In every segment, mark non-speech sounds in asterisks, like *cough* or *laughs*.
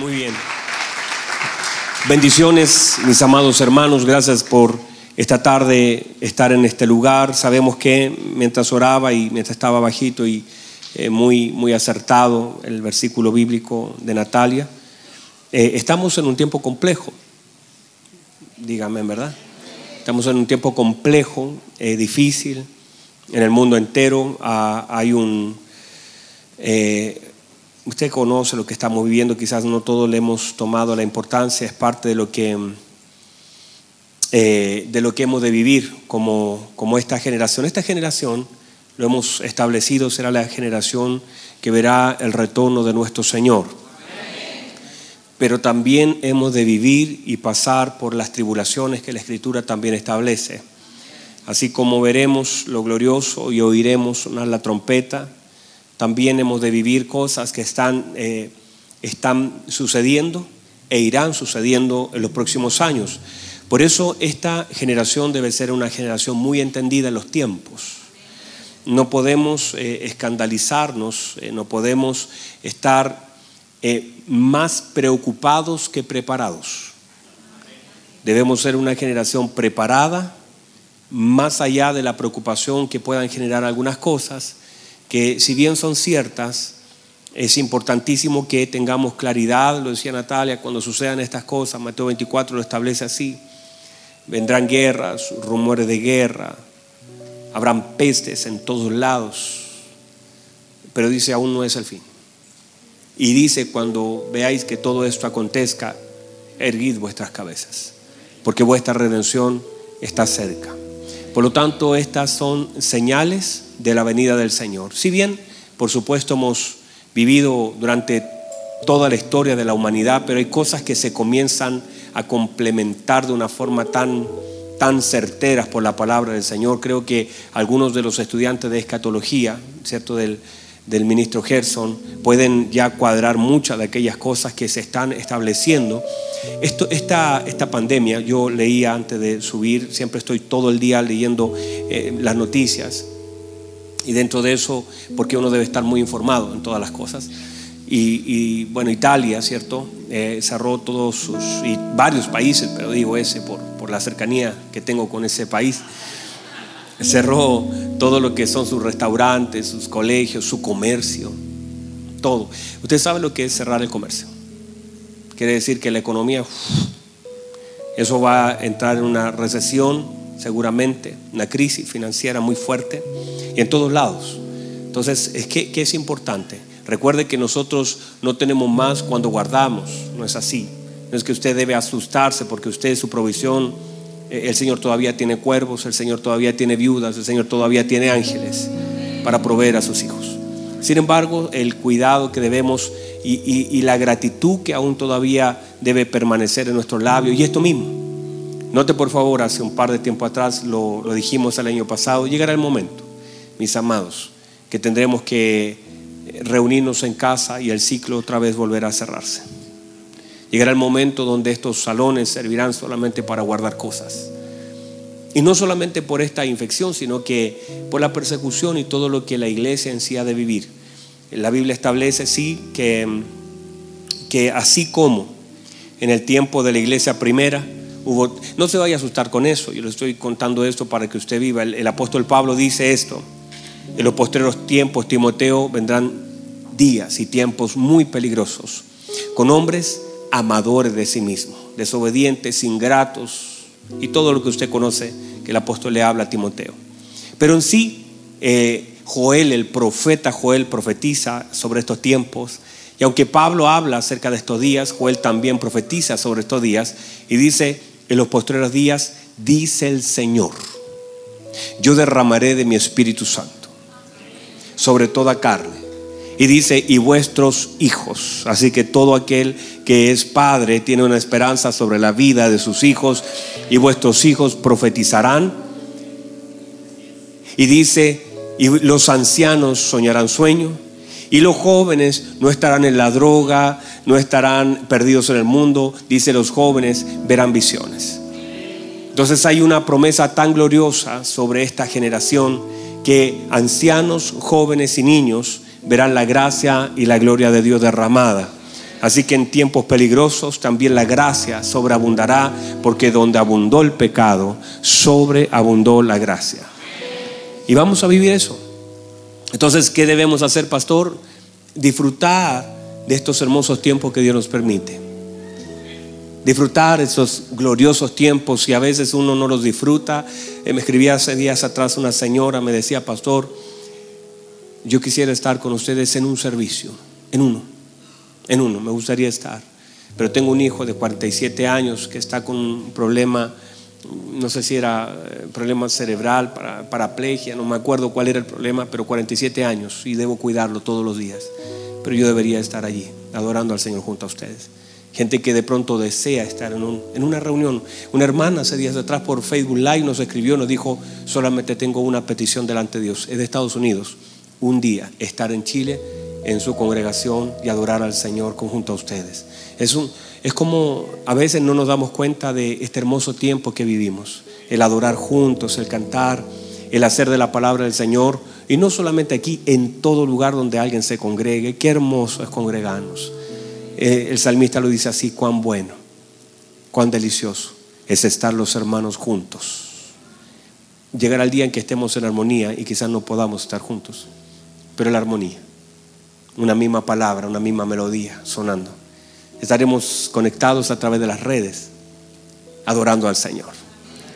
Muy bien. Bendiciones, mis amados hermanos. Gracias por esta tarde estar en este lugar. Sabemos que mientras oraba y mientras estaba bajito y eh, muy, muy acertado el versículo bíblico de Natalia, eh, estamos en un tiempo complejo. Dígame, ¿verdad? Estamos en un tiempo complejo, eh, difícil. En el mundo entero ah, hay un Usted conoce lo que estamos viviendo, quizás no todos le hemos tomado la importancia, es parte de lo que, eh, de lo que hemos de vivir como, como esta generación. Esta generación, lo hemos establecido, será la generación que verá el retorno de nuestro Señor. Pero también hemos de vivir y pasar por las tribulaciones que la Escritura también establece. Así como veremos lo glorioso y oiremos sonar la trompeta, también hemos de vivir cosas que están, eh, están sucediendo e irán sucediendo en los próximos años. Por eso esta generación debe ser una generación muy entendida en los tiempos. No podemos eh, escandalizarnos, eh, no podemos estar más preocupados que preparados. Debemos ser una generación preparada, más allá de la preocupación que puedan generar algunas cosas, que si bien son ciertas, es importantísimo que tengamos claridad, lo decía Natalia, cuando sucedan estas cosas, Mateo 24 lo establece así, vendrán guerras, rumores de guerra, habrán pestes en todos lados, pero dice, aún no es el fin. Y dice, cuando veáis que todo esto acontezca, erguid vuestras cabezas, porque vuestra redención está cerca. Por lo tanto, estas son señales de la venida del Señor. Si bien, por supuesto, hemos vivido durante toda la historia de la humanidad, pero hay cosas que se comienzan a complementar de una forma tan, tan certeras por la palabra del Señor. Creo que algunos de los estudiantes de escatología, ¿cierto? Del, del ministro Gerson pueden ya cuadrar muchas de aquellas cosas que se están estableciendo. Esto, esta, esta pandemia, yo leía antes de subir, siempre estoy todo el día leyendo eh, las noticias y dentro de eso, porque uno debe estar muy informado en todas las cosas. Y, bueno, Italia, ¿cierto? Eh, cerró todos sus, y varios países, pero digo ese por, por la cercanía que tengo con ese país cerró todo lo que son sus restaurantes, sus colegios, su comercio, todo. Usted sabe lo que es cerrar el comercio. Quiere decir que la economía, eso va a entrar en una recesión seguramente, una crisis financiera muy fuerte y en todos lados. Entonces, es que, es importante. Recuerde que nosotros no tenemos más cuando guardamos, no es así. No es que usted debe asustarse porque usted su provisión eh, el Señor todavía tiene cuervos, el Señor todavía tiene viudas, el Señor todavía tiene ángeles para proveer a sus hijos. Sin embargo, el cuidado que debemos y, la gratitud que aún todavía debe permanecer en nuestros labios, y esto mismo. Note por favor, hace un par de tiempo atrás, lo, lo dijimos el año pasado, llegará el momento, mis amados, que tendremos que reunirnos en casa y el ciclo otra vez volverá a cerrarse. Llegará el momento donde estos salones servirán solamente para guardar cosas. Y no solamente por esta infección, sino que por la persecución y todo lo que la iglesia en sí ha de vivir. La Biblia establece, sí, que, que así como en el tiempo de la iglesia primera, hubo, no se vaya a asustar con eso, yo le estoy contando esto para que usted viva. El, el apóstol Pablo dice esto, en los postreros tiempos, Timoteo, vendrán días y tiempos muy peligrosos, con hombres amadores de sí mismo, desobedientes, ingratos y todo lo que usted conoce que el apóstol le habla a Timoteo. Pero en sí, eh, Joel, el profeta Joel, profetiza sobre estos tiempos. Y aunque Pablo habla acerca de estos días, Joel también profetiza sobre estos días y dice, en los postreros días, dice el Señor, yo derramaré de mi Espíritu Santo sobre toda carne y dice, y vuestros hijos. Así que todo aquel que es padre tiene una esperanza sobre la vida de sus hijos. Y vuestros hijos profetizarán. Y dice, y los ancianos soñarán sueño. Y los jóvenes no estarán en la droga, no estarán perdidos en el mundo. Dice, los jóvenes verán visiones. Entonces hay una promesa tan gloriosa sobre esta generación que ancianos, jóvenes y niños verán la gracia y la gloria de Dios derramada Así que en tiempos peligrosos también la gracia sobreabundará, porque donde abundó el pecado, sobreabundó la gracia. Y vamos a vivir eso. Entonces, ¿qué debemos hacer, pastor? Disfrutar de estos hermosos tiempos que Dios nos permite. Disfrutar esos gloriosos tiempos y a veces uno no los disfruta. Eh, me escribía hace días atrás una señora, me decía, pastor, yo quisiera estar con ustedes en un servicio, en uno en uno, me gustaría estar. Pero tengo un hijo de 47 años que está con un problema, no sé si era eh, problema cerebral, para, paraplegia, no me acuerdo cuál era el problema, pero 47 años y debo cuidarlo todos los días. Pero yo debería estar allí, adorando al Señor junto a ustedes. Gente que de pronto desea estar en, en, una reunión. Una hermana hace días atrás por Facebook Live nos escribió, nos dijo, solamente tengo una petición delante de Dios, es de Estados Unidos, un día estar en Chile en su congregación y adorar al Señor conjunto a ustedes. Es, un, es como a veces no nos damos cuenta de este hermoso tiempo que vivimos, el adorar juntos, el cantar, el hacer de la palabra del Señor, y no solamente aquí, en todo lugar donde alguien se congregue, qué hermoso es congregarnos. Eh, el salmista lo dice así, cuán bueno, cuán delicioso es estar los hermanos juntos. Llegar al día en que estemos en armonía y quizás no podamos estar juntos, pero la armonía una misma palabra, una misma melodía sonando. Estaremos conectados a través de las redes, adorando al Señor.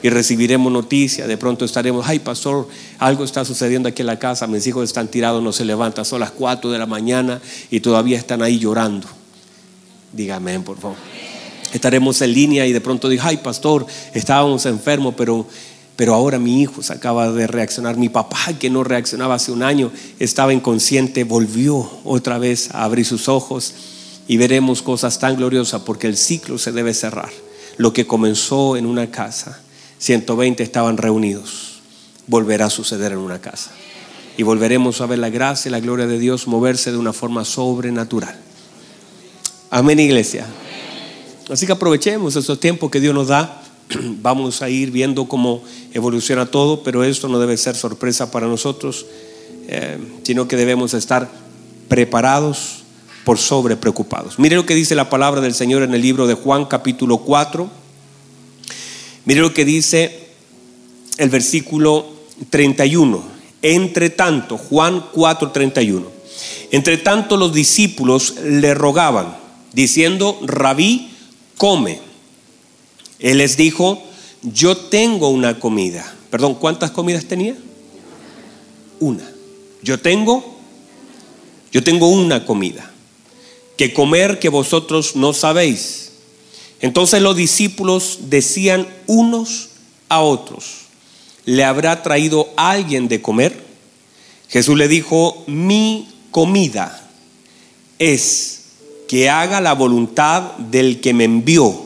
Y recibiremos noticias, de pronto estaremos, ay pastor, algo está sucediendo aquí en la casa, mis hijos están tirados, no se levantan, son las 4 de la mañana y todavía están ahí llorando. Dígame, por favor. Estaremos en línea y de pronto digo, ay pastor, estábamos enfermos, pero pero ahora mi hijo se acaba de reaccionar. Mi papá, que no reaccionaba hace un año, estaba inconsciente, volvió otra vez a abrir sus ojos y veremos cosas tan gloriosas porque el ciclo se debe cerrar. Lo que comenzó en una casa, 120 estaban reunidos, volverá a suceder en una casa. Y volveremos a ver la gracia y la gloria de Dios moverse de una forma sobrenatural. Amén, iglesia. Así que aprovechemos estos tiempos que Dios nos da *clears throat* Vamos a ir viendo cómo evoluciona todo, pero esto no debe ser sorpresa para nosotros, eh, sino que debemos estar preparados por sobre preocupados. Mire lo que dice la palabra del Señor en el libro de Juan capítulo 4. Mire lo que dice el versículo 31. Entre tanto, Juan 4:31. Entre tanto los discípulos le rogaban, diciendo, Rabí, come. Él les dijo, yo tengo una comida. Perdón, ¿cuántas comidas tenía? Una. Yo tengo, yo tengo una comida. Que comer que vosotros no sabéis. Entonces los discípulos decían unos a otros, ¿le habrá traído alguien de comer? Jesús le dijo, mi comida es que haga la voluntad del que me envió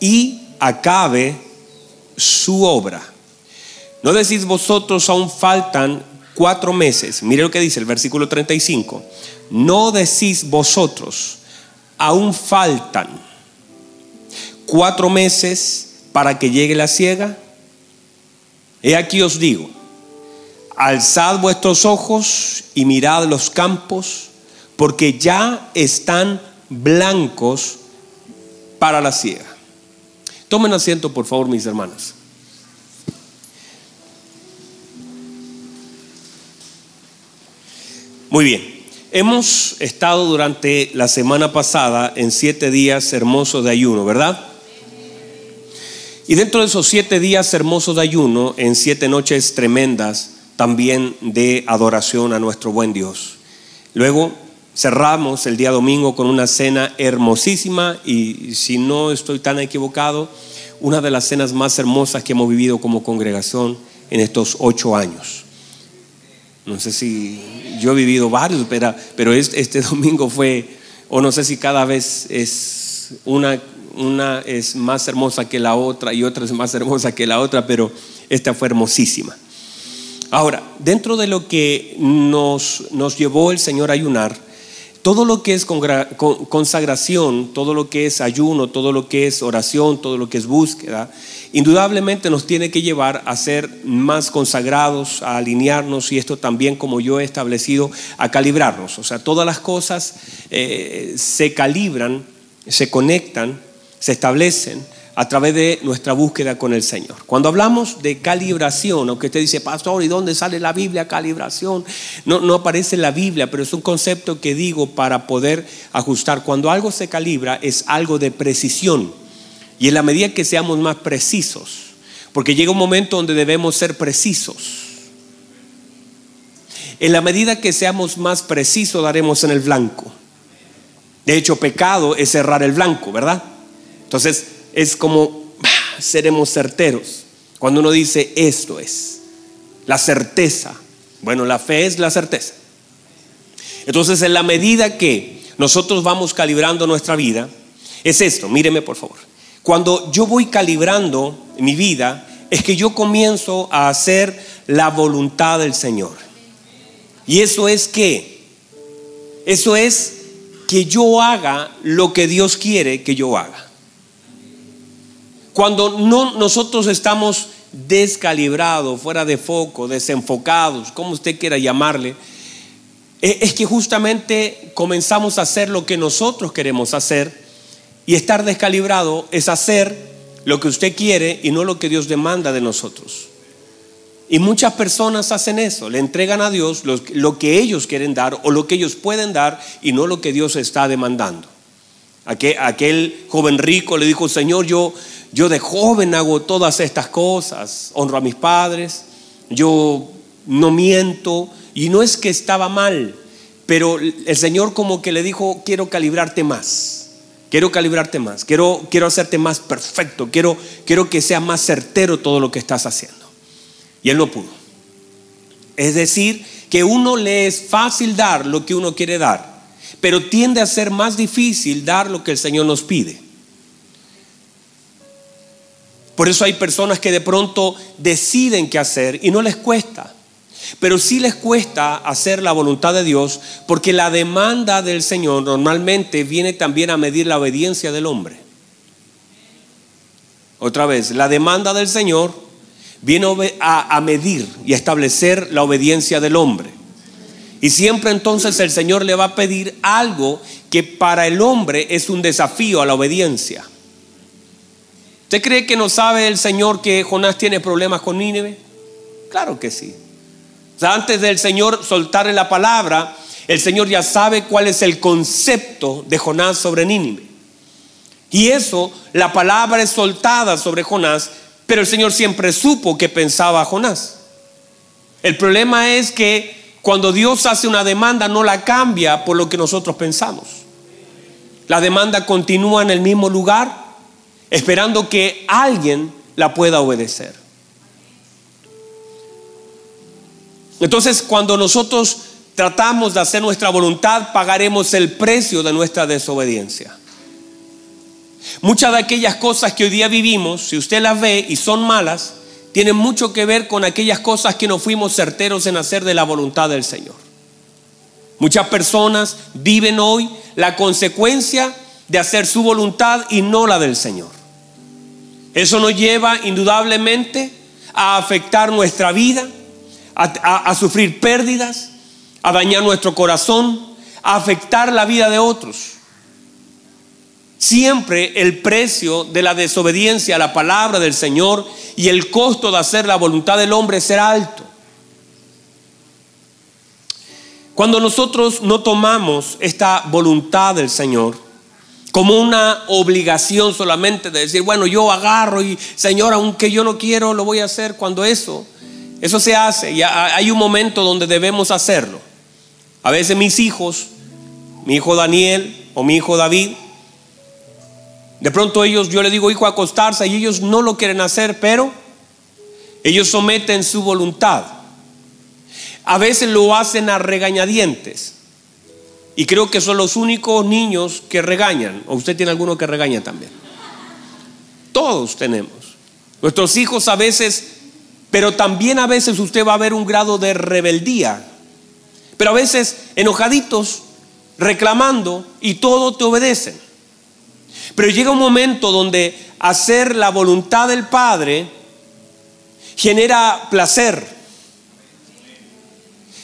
y acabe su obra. No decís vosotros aún faltan cuatro meses. Mire lo que dice el versículo 35. No decís vosotros aún faltan cuatro meses para que llegue la ciega. He aquí os digo, alzad vuestros ojos y mirad los campos, porque ya están blancos para la ciega. Tomen asiento, por favor, mis hermanos. Muy bien, hemos estado durante la semana pasada en siete días hermosos de ayuno, ¿verdad? Y dentro de esos siete días hermosos de ayuno, en siete noches tremendas también de adoración a nuestro buen Dios. Luego cerramos el día domingo con una cena hermosísima y si no estoy tan equivocado, una de las cenas más hermosas que hemos vivido como congregación en estos ocho años. No sé si yo he vivido varios, pero, pero este, *laughs* domingo fue, o no sé si cada vez es una, una es más hermosa que la otra y otra es más hermosa que la otra, pero esta fue hermosísima. Ahora, dentro de lo que nos, nos llevó el Señor a ayunar, todo lo que es consagración, todo lo que es ayuno, todo lo que es oración, todo lo que es búsqueda, indudablemente nos tiene que llevar a ser más consagrados, a alinearnos y esto también, como yo he establecido, a calibrarnos. O sea, todas las cosas eh, se calibran, se conectan, se establecen a través de nuestra búsqueda con el Señor. Cuando hablamos de calibración, aunque usted dice, pastor, ¿y dónde sale la Biblia calibración? No, no aparece en la Biblia, pero es un concepto que digo para poder ajustar. Cuando algo se calibra es algo de precisión. Y en la medida que seamos más precisos, porque llega un momento donde debemos ser precisos. En la medida que seamos más precisos, daremos en el blanco. De hecho, pecado es cerrar el blanco, ¿verdad? Entonces, es como seremos certeros. Cuando uno dice esto es la certeza. Bueno, la fe es la certeza. Entonces, en la medida que nosotros vamos calibrando nuestra vida, es esto, míreme por favor. Cuando yo voy calibrando mi vida, es que yo comienzo a hacer la voluntad del Señor. Y eso es que, eso es que yo haga lo que Dios quiere que yo haga. Cuando no, nosotros estamos descalibrados, fuera de foco, desenfocados, como usted quiera llamarle, e, es que justamente comenzamos a hacer lo que nosotros queremos hacer y estar descalibrado es hacer lo que usted quiere y no lo que Dios demanda de nosotros. Y muchas personas hacen eso, le entregan a Dios lo, que ellos quieren dar o lo que ellos pueden dar y no lo que Dios está demandando. Aquel, aquel joven rico le dijo, Señor, yo, yo de joven hago todas estas cosas, honro a mis padres, yo no miento, y no es que estaba mal, pero el Señor como que le dijo, quiero calibrarte más, quiero calibrarte más, quiero, quiero hacerte más perfecto, quiero, quiero que sea más certero todo lo que estás haciendo. Y él no pudo. Es decir, que uno le es fácil dar lo que uno quiere dar, pero tiende a ser más difícil dar lo que el Señor nos pide. Por eso hay personas que de pronto deciden qué hacer y no les cuesta. Pero sí les cuesta hacer la voluntad de Dios porque la demanda del Señor normalmente viene también a medir la obediencia del hombre. Otra vez, la demanda del Señor viene a, medir y a establecer la obediencia del hombre. Y siempre entonces el Señor le va a pedir algo que para el hombre es un desafío a la obediencia. ¿Usted cree que no sabe el Señor que Jonás tiene problemas con Nínive? Claro que sí. Antes del Señor soltarle la palabra, el Señor ya sabe cuál es el concepto de Jonás sobre Nínive. Y eso, la palabra es soltada sobre Jonás, pero el Señor siempre supo que pensaba Jonás. El problema es que cuando Dios hace una demanda no la cambia por lo que nosotros pensamos. La demanda continúa en el mismo lugar, esperando que alguien la pueda obedecer. Entonces, cuando nosotros tratamos de hacer nuestra voluntad, pagaremos el precio de nuestra desobediencia. Muchas de aquellas cosas que hoy día vivimos, si usted las ve y son malas, tienen mucho que ver con aquellas cosas que no fuimos certeros en hacer de la voluntad del Señor. Muchas personas viven hoy la consecuencia de hacer su voluntad y no la del Señor. Eso nos lleva indudablemente a afectar nuestra vida, a, sufrir pérdidas, a dañar nuestro corazón, a afectar la vida de otros. Siempre el precio de la desobediencia a la palabra del Señor y el costo de hacer la voluntad del hombre será alto. Cuando nosotros no tomamos esta voluntad del Señor, como una obligación solamente de decir, bueno, yo agarro y Señor, aunque yo no quiero, lo voy a hacer cuando eso, eso se hace y hay un momento donde debemos hacerlo. A veces mis hijos, mi hijo Daniel o mi hijo David, de pronto ellos, yo le digo hijo acostarse y ellos no lo quieren hacer, pero ellos someten su voluntad. A veces lo hacen a regañadientes. Y creo que son los únicos niños que regañan. ¿O usted tiene alguno que regaña también? Todos tenemos. Nuestros hijos a veces, pero también a veces usted va a ver un grado de rebeldía. Pero a veces enojaditos reclamando y todo te obedecen. Pero llega un momento donde hacer la voluntad del Padre genera placer.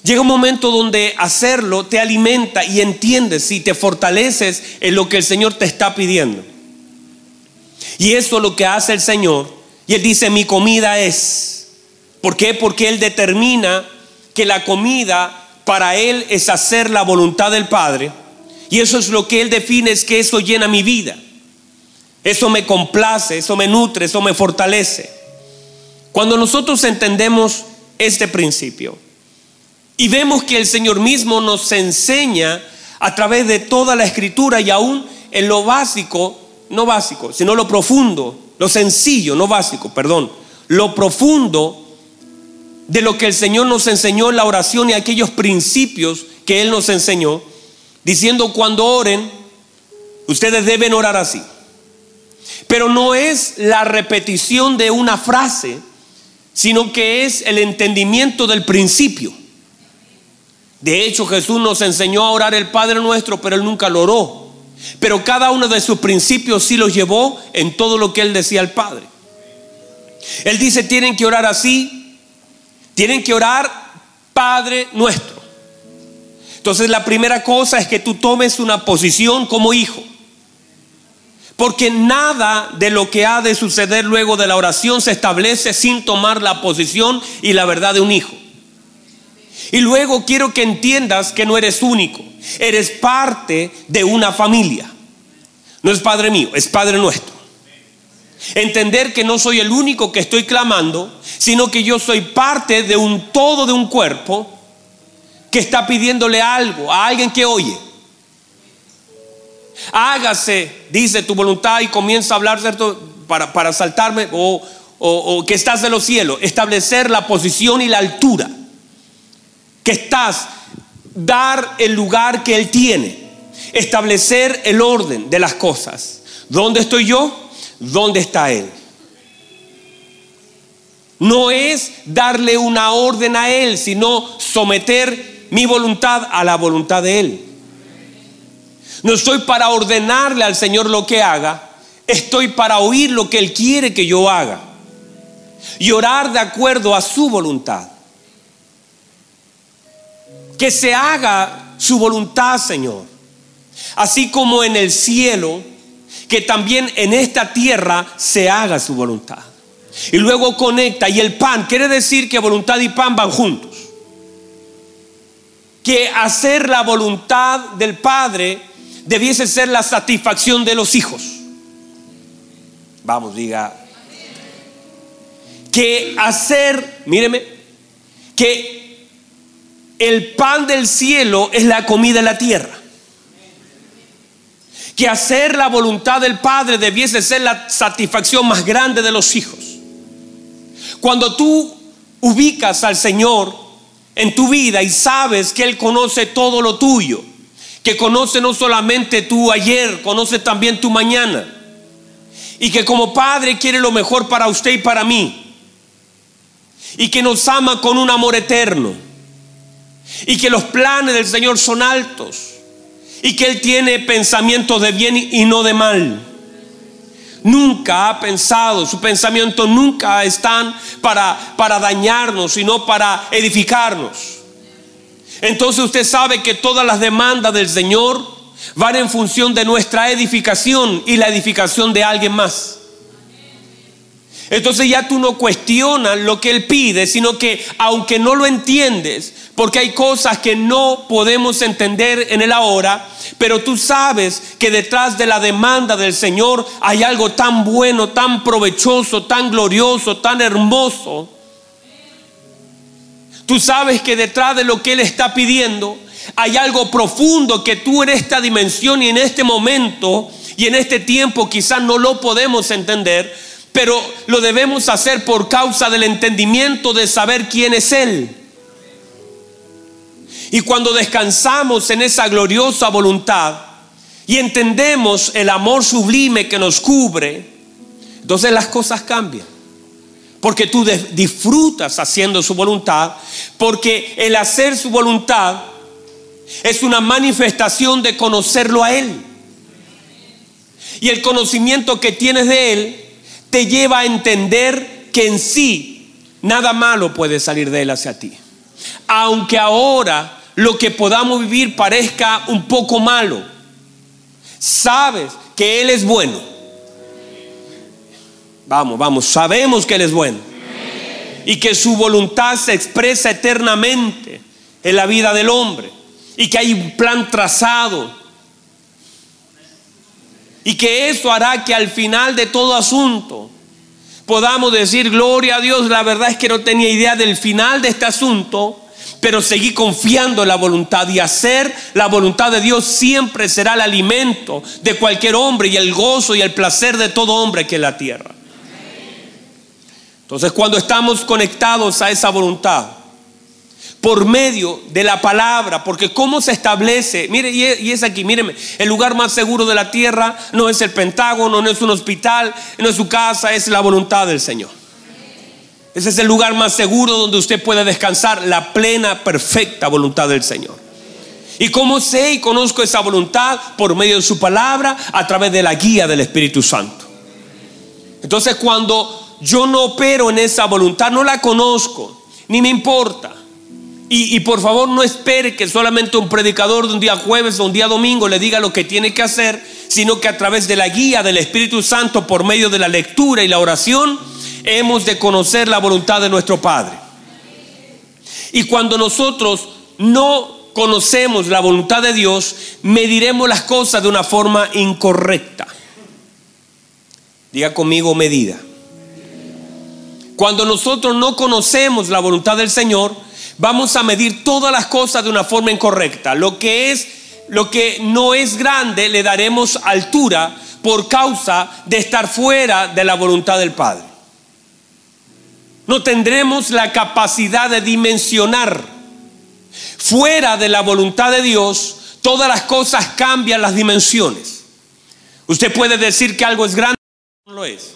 Llega un momento donde hacerlo te alimenta y entiendes y te fortaleces en lo que el Señor te está pidiendo. Y eso es lo que hace el Señor. Y Él dice, mi comida es. ¿Por qué? Porque Él determina que la comida para Él es hacer la voluntad del Padre. Y eso es lo que Él define, es que eso llena mi vida. Eso me complace, eso me nutre, eso me fortalece. Cuando nosotros entendemos este principio y vemos que el Señor mismo nos enseña a través de toda la escritura y aún en lo básico, no básico, sino lo profundo, lo sencillo, no básico, perdón, lo profundo de lo que el Señor nos enseñó en la oración y aquellos principios que Él nos enseñó, diciendo cuando oren, ustedes deben orar así. Pero no es la repetición de una frase, sino que es el entendimiento del principio. De hecho, Jesús nos enseñó a orar el Padre nuestro, pero Él nunca lo oró. Pero cada uno de sus principios sí los llevó en todo lo que Él decía al Padre. Él dice, tienen que orar así, tienen que orar Padre nuestro. Entonces la primera cosa es que tú tomes una posición como hijo. Porque nada de lo que ha de suceder luego de la oración se establece sin tomar la posición y la verdad de un hijo. Y luego quiero que entiendas que no eres único, eres parte de una familia. No es Padre mío, es Padre nuestro. Entender que no soy el único que estoy clamando, sino que yo soy parte de un todo de un cuerpo que está pidiéndole algo a alguien que oye. Hágase, dice tu voluntad y comienza a hablar, ¿cierto? Para, para saltarme o, o que estás de los cielos. Establecer la posición y la altura. Que estás, dar el lugar que Él tiene. Establecer el orden de las cosas. ¿Dónde estoy yo? ¿Dónde está Él? No es darle una orden a Él, sino someter mi voluntad a la voluntad de Él. No estoy para ordenarle al Señor lo que haga, estoy para oír lo que Él quiere que yo haga y orar de acuerdo a su voluntad. Que se haga su voluntad, Señor. Así como en el cielo, que también en esta tierra se haga su voluntad. Y luego conecta. Y el pan, quiere decir que voluntad y pan van juntos. Que hacer la voluntad del Padre debiese ser la satisfacción de los hijos. Vamos, diga. Que hacer, míreme, que el pan del cielo es la comida de la tierra. Que hacer la voluntad del Padre debiese ser la satisfacción más grande de los hijos. Cuando tú ubicas al Señor en tu vida y sabes que Él conoce todo lo tuyo, que conoce no solamente tu ayer, conoce también tu mañana. Y que como Padre quiere lo mejor para usted y para mí. Y que nos ama con un amor eterno. Y que los planes del Señor son altos. Y que Él tiene pensamientos de bien y no de mal. Nunca ha pensado, su pensamiento nunca están para, para dañarnos, sino para edificarnos. Entonces usted sabe que todas las demandas del Señor van en función de nuestra edificación y la edificación de alguien más. Entonces ya tú no cuestionas lo que Él pide, sino que aunque no lo entiendes, porque hay cosas que no podemos entender en el ahora, pero tú sabes que detrás de la demanda del Señor hay algo tan bueno, tan provechoso, tan glorioso, tan hermoso, Tú sabes que detrás de lo que Él está pidiendo hay algo profundo que tú en esta dimensión y en este momento y en este tiempo quizás no lo podemos entender, pero lo debemos hacer por causa del entendimiento de saber quién es Él. Y cuando descansamos en esa gloriosa voluntad y entendemos el amor sublime que nos cubre, entonces las cosas cambian porque tú disfrutas haciendo su voluntad, porque el hacer su voluntad Es una manifestación de conocerlo a Él. Y el conocimiento que tienes de Él te lleva a entender que en sí nada malo puede salir de Él hacia ti. Aunque ahora lo que podamos vivir parezca un poco malo, sabes que Él es bueno. Vamos, vamos, sabemos que Él es bueno. Y que su voluntad se expresa eternamente en la vida del hombre. Y que hay un plan trazado. Y que eso hará que al final de todo asunto podamos decir, gloria a Dios, la verdad es que no tenía idea del final de este asunto pero seguí confiando en la voluntad y hacer la voluntad de Dios siempre será el alimento de cualquier hombre y el gozo y el placer de todo hombre que en la tierra. Entonces cuando estamos conectados a esa voluntad, por medio de la palabra, porque cómo se establece, mire, y es aquí, míreme, el lugar más seguro de la tierra no es el Pentágono, no es un hospital, no es su casa, es la voluntad del Señor. Ese es el lugar más seguro donde usted puede descansar la plena, perfecta voluntad del Señor. ¿Y cómo sé y conozco esa voluntad? Por medio de su palabra, a través de la guía del Espíritu Santo. Entonces cuando yo no opero en esa voluntad, no la conozco, ni me importa. Y, y, por favor no espere que solamente un predicador de un día jueves o un día domingo le diga lo que tiene que hacer, sino que a través de la guía del Espíritu Santo, por medio de la lectura y la oración, hemos de conocer la voluntad de nuestro Padre. Y cuando nosotros no conocemos la voluntad de Dios, mediremos las cosas de una forma incorrecta. Diga conmigo medida. Cuando nosotros no conocemos la voluntad del Señor, vamos a medir todas las cosas de una forma incorrecta. Lo que es lo que no es grande le daremos altura por causa de estar fuera de la voluntad del Padre. No tendremos la capacidad de dimensionar. Fuera de la voluntad de Dios, todas las cosas cambian las dimensiones. Usted puede decir que algo es grande cuando no lo es.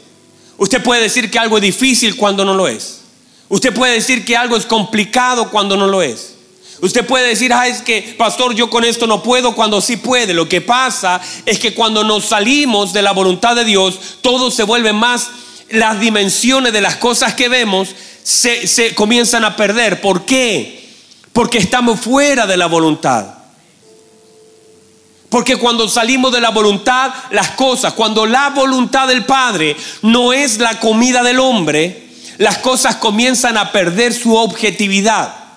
Usted puede decir que algo es difícil cuando no lo es. Usted puede decir que algo es complicado cuando no lo es. Usted puede decir, ah, es que, pastor, yo con esto no puedo cuando sí puede. Lo que pasa es que cuando nos salimos de la voluntad de Dios, todo se vuelve más las dimensiones de las cosas que vemos se, comienzan a perder. ¿Por qué? Porque estamos fuera de la voluntad. Porque cuando salimos de la voluntad, las cosas, cuando la voluntad del Padre no es la comida del hombre, las cosas comienzan a perder su objetividad.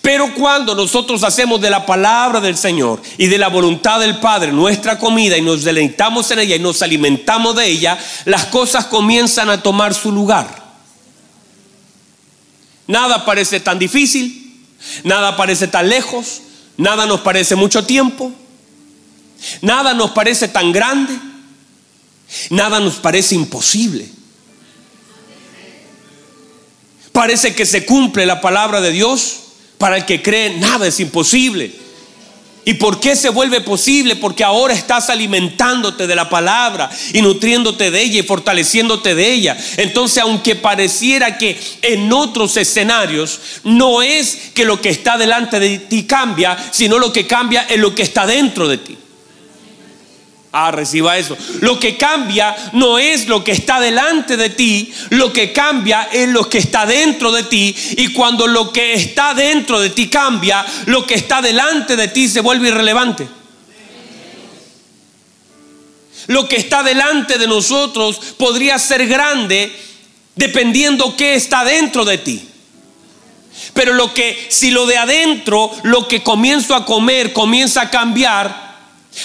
Pero cuando nosotros hacemos de la palabra del Señor y de la voluntad del Padre nuestra comida y nos deleitamos en ella y nos alimentamos de ella, las cosas comienzan a tomar su lugar. Nada parece tan difícil, nada parece tan lejos, nada nos parece mucho tiempo, nada nos parece tan grande, nada nos parece imposible. Parece que se cumple la palabra de Dios para el que cree, nada es imposible. ¿Y por qué se vuelve posible? Porque ahora estás alimentándote de la palabra y nutriéndote de ella y fortaleciéndote de ella. Entonces, aunque pareciera que en otros escenarios no es que lo que está delante de ti cambia, sino lo que cambia es lo que está dentro de ti. Ah, reciba eso. Lo que cambia no es lo que está delante de ti, lo que cambia es lo que está dentro de ti. Y cuando lo que está dentro de ti cambia, lo que está delante de ti se vuelve irrelevante. Lo que está delante de nosotros podría ser grande dependiendo qué está dentro de ti. Pero lo que, si lo de adentro, lo que comienzo a comer comienza a cambiar,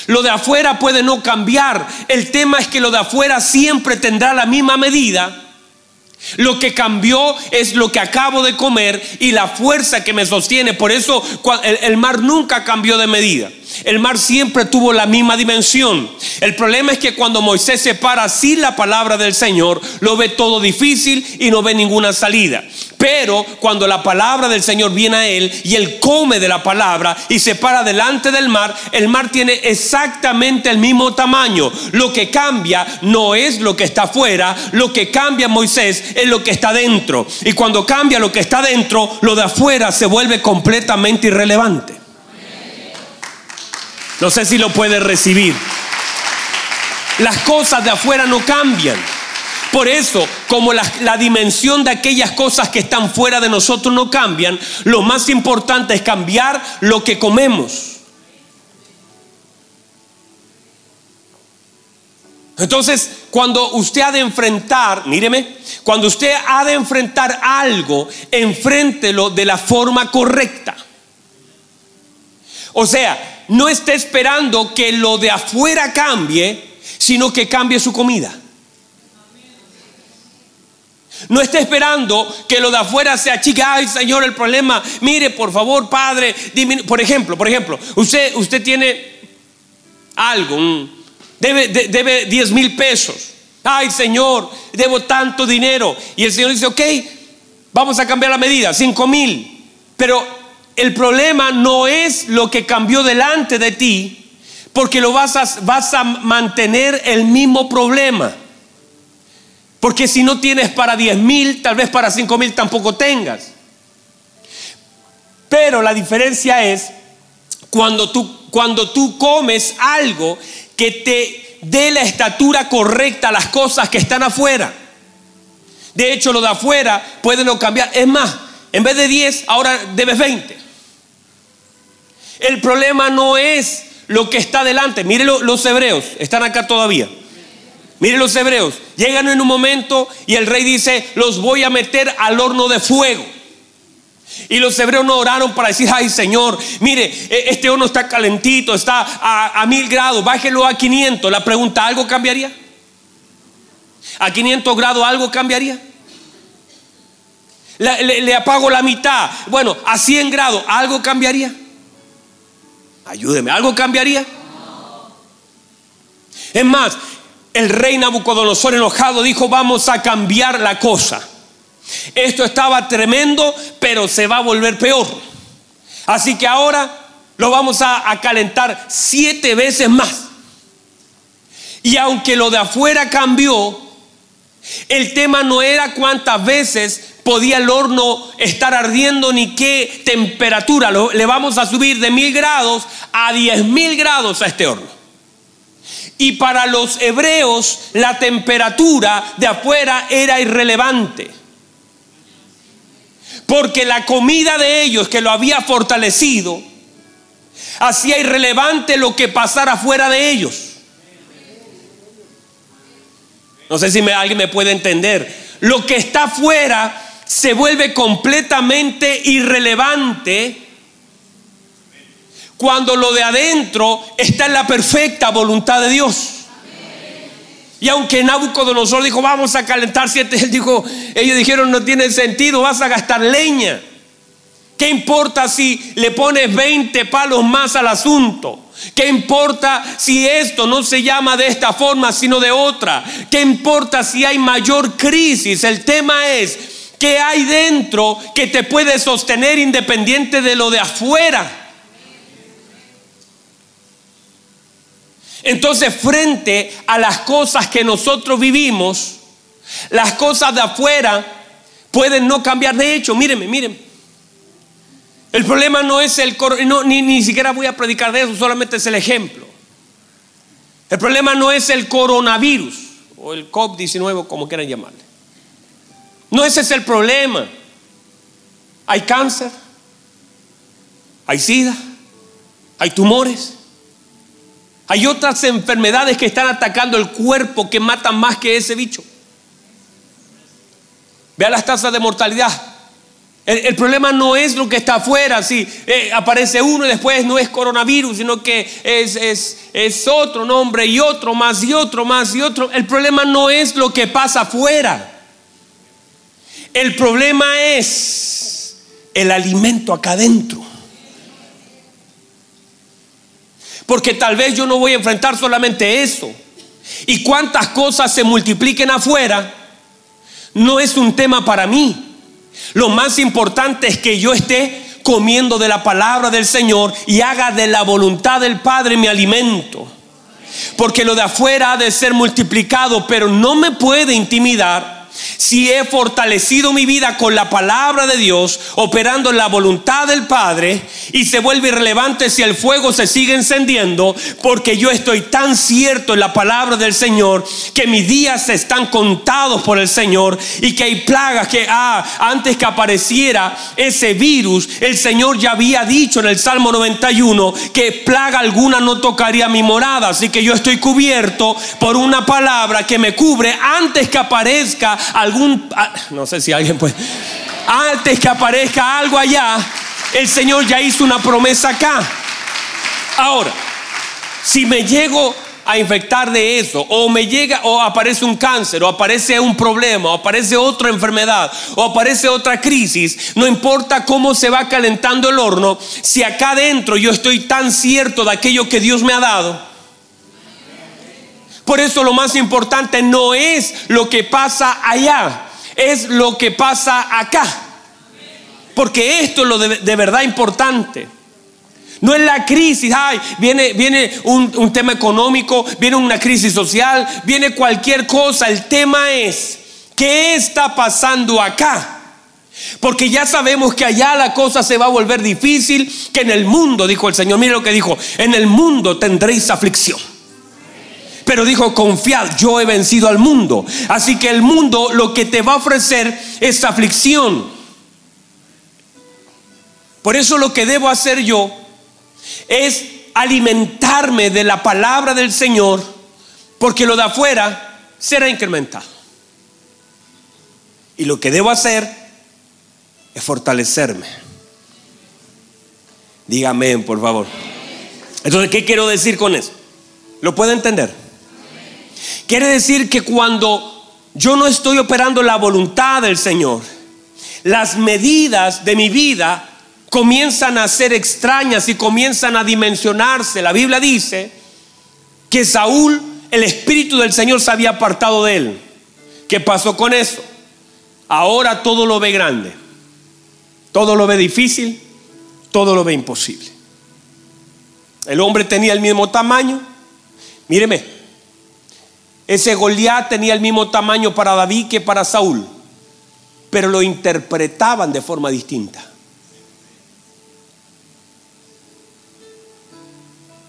lo de afuera puede no cambiar. El tema es que lo de afuera siempre tendrá la misma medida. Lo que cambió es lo que acabo de comer y la fuerza que me sostiene. Por eso el, mar nunca cambió de medida. El mar siempre tuvo la misma dimensión. El problema es que cuando Moisés se para sin la palabra del Señor, lo ve todo difícil y no ve ninguna salida. Pero cuando la palabra del Señor viene a él y él come de la palabra y se para delante del mar, el mar tiene exactamente el mismo tamaño. Lo que cambia no es lo que está afuera, lo que cambia Moisés es lo que está dentro. Y cuando cambia lo que está dentro, lo de afuera se vuelve completamente irrelevante. No sé si lo puede recibir. Las cosas de afuera no cambian. Por eso, como la, dimensión de aquellas cosas que están fuera de nosotros no cambian, lo más importante es cambiar lo que comemos. Entonces, cuando usted ha de enfrentar, míreme, cuando usted ha de enfrentar algo, enfréntelo de la forma correcta. O sea, no esté esperando que lo de afuera cambie, sino que cambie su comida. No esté esperando que lo de afuera sea chica, ay Señor, el problema, mire, por favor, Padre, por ejemplo, por ejemplo, usted, usted tiene algo, un, debe, 10 mil pesos. Ay, Señor, debo tanto dinero. Y el Señor dice, ok, vamos a cambiar la medida, 5 mil. Pero el problema no es lo que cambió delante de ti, porque lo vas a, vas a mantener el mismo problema. Porque si no tienes para 10 mil, tal vez para 5 mil tampoco tengas. Pero la diferencia es cuando tú, cuando tú comes algo que te dé la estatura correcta a las cosas que están afuera. De hecho, lo de afuera puede no cambiar. Es más, en vez de 10, ahora debes 20. El problema no es lo que está delante. Mire los hebreos, están acá todavía. Mire los hebreos, llegan en un momento y el rey dice, los voy a meter al horno de fuego. Y los hebreos no oraron para decir, ay Señor, mire, e, este horno está calentito, está a, mil grados, bájelo a 500. La pregunta, ¿algo cambiaría? ¿A 500 grados algo cambiaría? Le, le, apago la mitad. Bueno, a 100 grados, ¿algo cambiaría? Ayúdeme, ¿algo cambiaría? Es más, el rey Nabucodonosor enojado dijo, vamos a cambiar la cosa. Esto estaba tremendo, pero se va a volver peor. Así que ahora lo vamos a, calentar siete veces más. Y aunque lo de afuera cambió, el tema no era cuántas veces podía el horno estar ardiendo ni qué temperatura. le vamos a subir de mil grados a diez mil grados a este horno. Y para los hebreos la temperatura de afuera era irrelevante. Porque la comida de ellos que lo había fortalecido hacía irrelevante lo que pasara fuera de ellos. No sé si alguien me puede entender. Lo que está afuera se vuelve completamente irrelevante cuando lo de adentro está en la perfecta voluntad de Dios. Y aunque Nabucodonosor dijo, vamos a calentar siete, *laughs* él dijo, ellos dijeron, no tiene sentido, vas a gastar leña. ¿Qué importa si le pones 20 palos más al asunto? ¿Qué importa si esto no se llama de esta forma, sino de otra? ¿Qué importa si hay mayor crisis? El tema es, ¿qué hay dentro que te puede sostener independiente de lo de afuera? Entonces, frente a las cosas que nosotros vivimos, las cosas de afuera pueden no cambiar. De hecho, mírenme, mírenme. El problema no es el no, ni, ni siquiera voy a predicar de eso, solamente es el ejemplo. El problema no es el coronavirus o el COVID-19, como quieran llamarle. No ese es el problema. Hay cáncer, hay sida, hay tumores, hay otras enfermedades que están atacando el cuerpo que matan más que ese bicho. Vea las tasas de mortalidad. El, problema no es lo que está afuera, si eh, aparece uno y después no es coronavirus, sino que es, es, es otro nombre y otro más y otro más y otro. El problema no es lo que pasa afuera. El problema es el alimento acá adentro. Porque tal vez yo no voy a enfrentar solamente eso. Y cuántas cosas se multipliquen afuera, no es un tema para mí. Lo más importante es que yo esté comiendo de la palabra del Señor y haga de la voluntad del Padre mi alimento. Porque lo de afuera ha de ser multiplicado, pero no me puede intimidar si he fortalecido mi vida con la palabra de Dios, operando en la voluntad del Padre, y se vuelve irrelevante si el fuego se sigue encendiendo, porque yo estoy tan cierto en la palabra del Señor que mis días están contados por el Señor y que hay plagas que ah, antes que apareciera ese virus, el Señor ya había dicho en el Salmo 91 que plaga alguna no tocaría mi morada, así que yo estoy cubierto por una palabra que me cubre antes que aparezca algún, ah, no sé si alguien puede, antes que aparezca algo allá, el Señor ya hizo una promesa acá. Ahora, si me llego a infectar de eso, o me llega, o aparece un cáncer, o aparece un problema, o aparece otra enfermedad, o aparece otra crisis, no importa cómo se va calentando el horno, si acá adentro yo estoy tan cierto de aquello que Dios me ha dado, por eso lo más importante no es lo que pasa allá, es lo que pasa acá. Porque esto es lo de, verdad importante. No es la crisis, ay, viene, viene un, un, tema económico, viene una crisis social, viene cualquier cosa. El tema es, ¿qué está pasando acá? Porque ya sabemos que allá la cosa se va a volver difícil, que en el mundo, dijo el Señor, mire lo que dijo, en el mundo tendréis aflicción. Pero dijo, confiad, yo he vencido al mundo. Así que el mundo lo que te va a ofrecer es aflicción. Por eso lo que debo hacer yo es alimentarme de la palabra del Señor, porque lo de afuera será incrementado. Y lo que debo hacer es fortalecerme. Dígame, por favor. Entonces, ¿qué quiero decir con eso? ¿Lo puede entender? Quiere decir que cuando yo no estoy operando la voluntad del Señor, las medidas de mi vida comienzan a ser extrañas y comienzan a dimensionarse. La Biblia dice que Saúl, el Espíritu del Señor se había apartado de él. ¿Qué pasó con eso? Ahora todo lo ve grande, todo lo ve difícil, todo lo ve imposible. El hombre tenía el mismo tamaño. Míreme, ese Goliat tenía el mismo tamaño para David que para Saúl, pero lo interpretaban de forma distinta.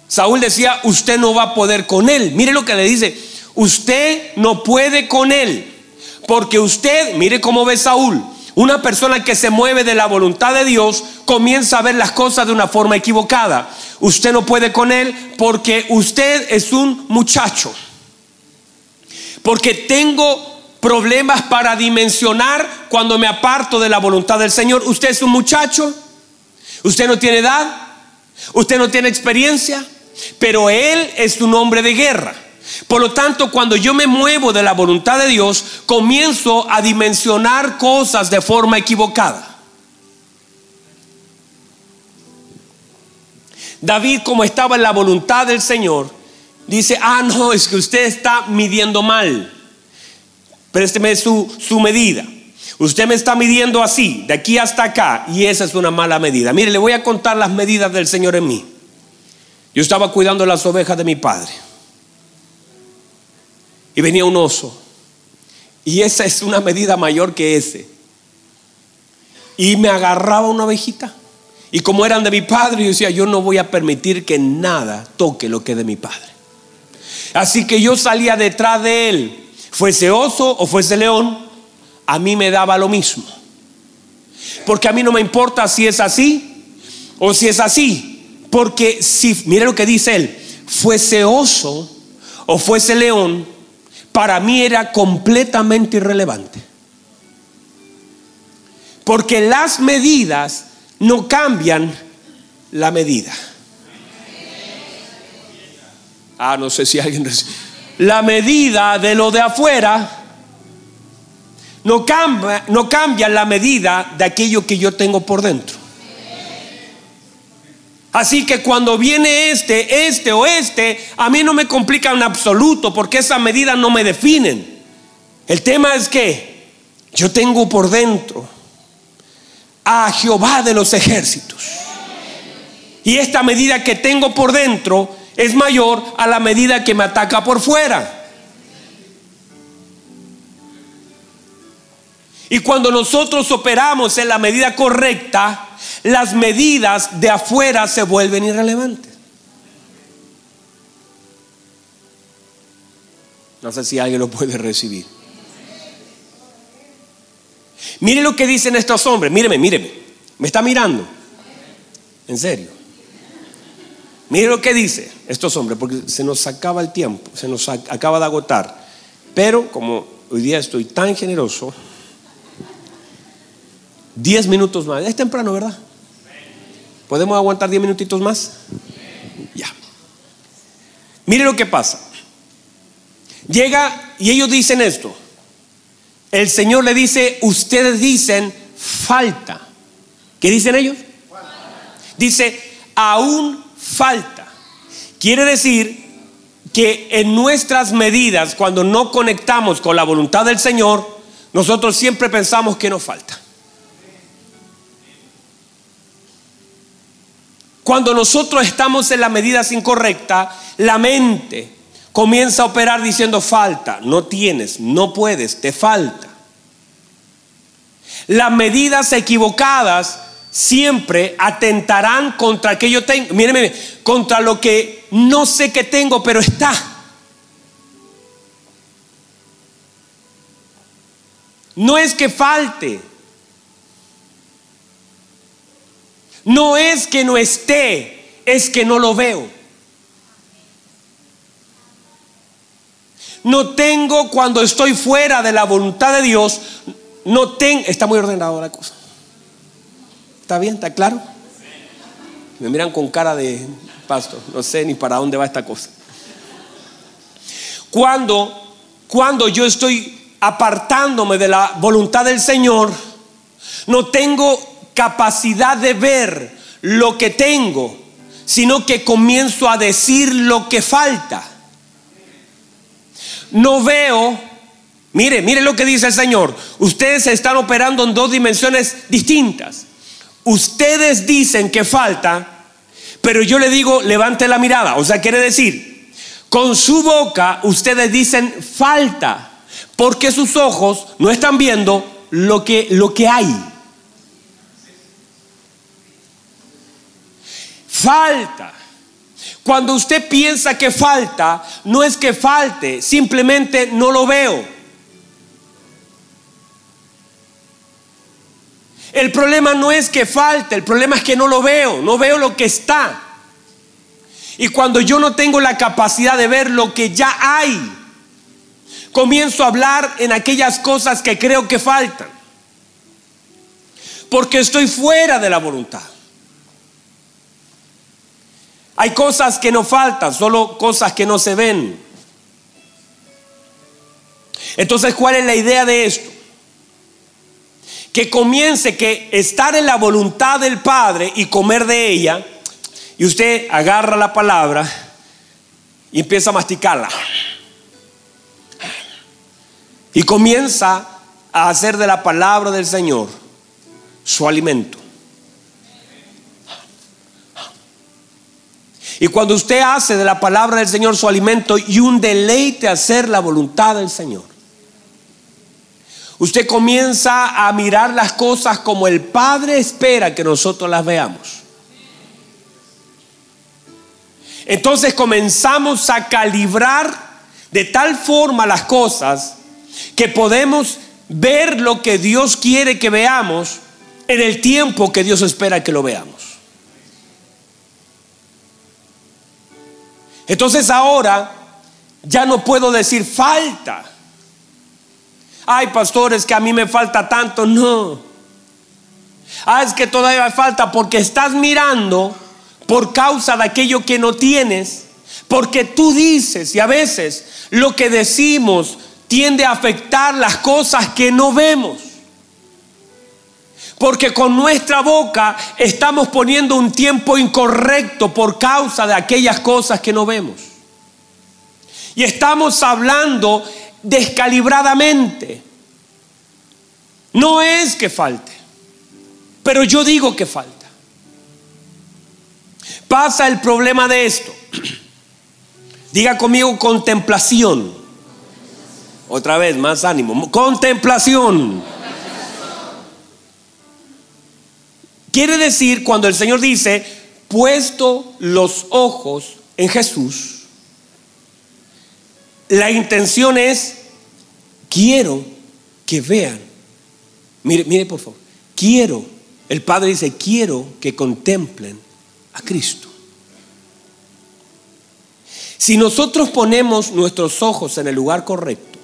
Saúl decía, usted no va a poder con él. Mire lo que le dice, usted no puede con él, porque usted, mire cómo ve Saúl, una persona que se mueve de la voluntad de Dios comienza a ver las cosas de una forma equivocada. Usted no puede con él porque usted es un muchacho porque tengo problemas para dimensionar cuando me aparto de la voluntad del Señor. Usted es un muchacho, usted no tiene edad, usted no tiene experiencia, pero Él es un hombre de guerra. Por lo tanto, cuando yo me muevo de la voluntad de Dios, comienzo a dimensionar cosas de forma equivocada. David, como estaba en la voluntad del Señor, dice, ah, no, es que usted está midiendo mal. Présteme su, su medida. Usted me está midiendo así, de aquí hasta acá, y esa es una mala medida. Mire, le voy a contar las medidas del Señor en mí. Yo estaba cuidando las ovejas de mi padre. Y venía un oso. Y esa es una medida mayor que ese. Y me agarraba una ovejita. Y como eran de mi padre, yo decía, yo no voy a permitir que nada toque lo que es de mi padre. Así que yo salía detrás de él, fuese oso o fuese león, a mí me daba lo mismo. Porque a mí no me importa si es así o si es así. Porque si, mire lo que dice él, fuese oso o fuese león, para mí era completamente irrelevante. Porque las medidas no cambian la medida. Ah, no sé si alguien La medida de lo de afuera no cambia, no cambia la medida de aquello que yo tengo por dentro. Así que cuando viene este, este o este, a mí no me complica en absoluto porque esas medidas no me definen. El tema es que yo tengo por dentro a Jehová de los ejércitos. Y esta medida que tengo por dentro es mayor a la medida que me ataca por fuera. Y cuando nosotros operamos en la medida correcta, las medidas de afuera se vuelven irrelevantes. No sé si alguien lo puede recibir. Mire lo que dicen estos hombres. Míreme, míreme. Me está mirando. En serio. Mire lo que dice estos hombres, porque se nos acaba el tiempo, se nos acaba de agotar. Pero como hoy día estoy tan generoso, Diez minutos más. Es temprano, ¿verdad? ¿Podemos aguantar diez minutitos más? Ya. Mire lo que pasa. Llega y ellos dicen esto. El Señor le dice, ustedes dicen falta. ¿Qué dicen ellos? Dice, aún falta. Quiere decir que en nuestras medidas, cuando no conectamos con la voluntad del Señor, nosotros siempre pensamos que nos falta. Cuando nosotros estamos en las medidas incorrectas, la mente comienza a operar diciendo falta, no tienes, no puedes, te falta. Las medidas equivocadas siempre atentarán contra que yo tengo, míreme, contra lo que no sé que tengo, pero está. No es que falte, No es que no esté, es que no lo veo. No tengo cuando estoy fuera de la voluntad de Dios, no tengo, está muy ordenado la cosa. ¿Está bien? ¿Está claro? Me miran con cara de pastor, no sé ni para dónde va esta cosa. Cuando cuando yo estoy apartándome de la voluntad del Señor, no tengo capacidad de ver lo que tengo, sino que comienzo a decir lo que falta. No veo, mire, mire lo que dice el Señor, ustedes están operando en dos dimensiones distintas. Ustedes dicen que falta, pero yo le digo, levante la mirada. O sea, quiere decir, con su boca ustedes dicen falta, porque sus ojos no están viendo lo que, lo que hay. falta. Cuando usted piensa que falta, no es que falte, simplemente no lo veo. El problema no es que falte, el problema es que no lo veo, no veo lo que está. Y cuando yo no tengo la capacidad de ver lo que ya hay, comienzo a hablar en aquellas cosas que creo que faltan. Porque estoy fuera de la voluntad. Hay cosas que no faltan, solo cosas que no se ven. Entonces, ¿cuál es la idea de esto? Que comience que estar en la voluntad del Padre y comer de ella, y usted agarra la palabra y empieza a masticarla. Y comienza a hacer de la palabra del Señor su alimento. Y cuando usted hace de la palabra del Señor su alimento y un deleite hacer la voluntad del Señor, usted comienza a mirar las cosas como el Padre espera que nosotros las veamos. Entonces comenzamos a calibrar de tal forma las cosas que podemos ver lo que Dios quiere que veamos en el tiempo que Dios espera que lo veamos. Entonces ahora ya no puedo decir falta. Ay, pastores, que a mí me falta tanto. No. Ah, es que todavía falta porque estás mirando por causa de aquello que no tienes. Porque tú dices, y a veces lo que decimos tiende a afectar las cosas que no vemos. Porque con nuestra boca estamos poniendo un tiempo incorrecto por causa de aquellas cosas que no vemos. Y estamos hablando descalibradamente. No es que falte, pero yo digo que falta. Pasa el problema de esto. *clears throat* Diga conmigo contemplación. Otra vez, más ánimo. Contemplación. Quiere decir cuando el Señor dice, puesto los ojos en Jesús, la intención es, quiero que vean. Mire, mire por favor, quiero, el Padre dice, quiero que contemplen a Cristo. Si nosotros ponemos nuestros ojos en el lugar correcto,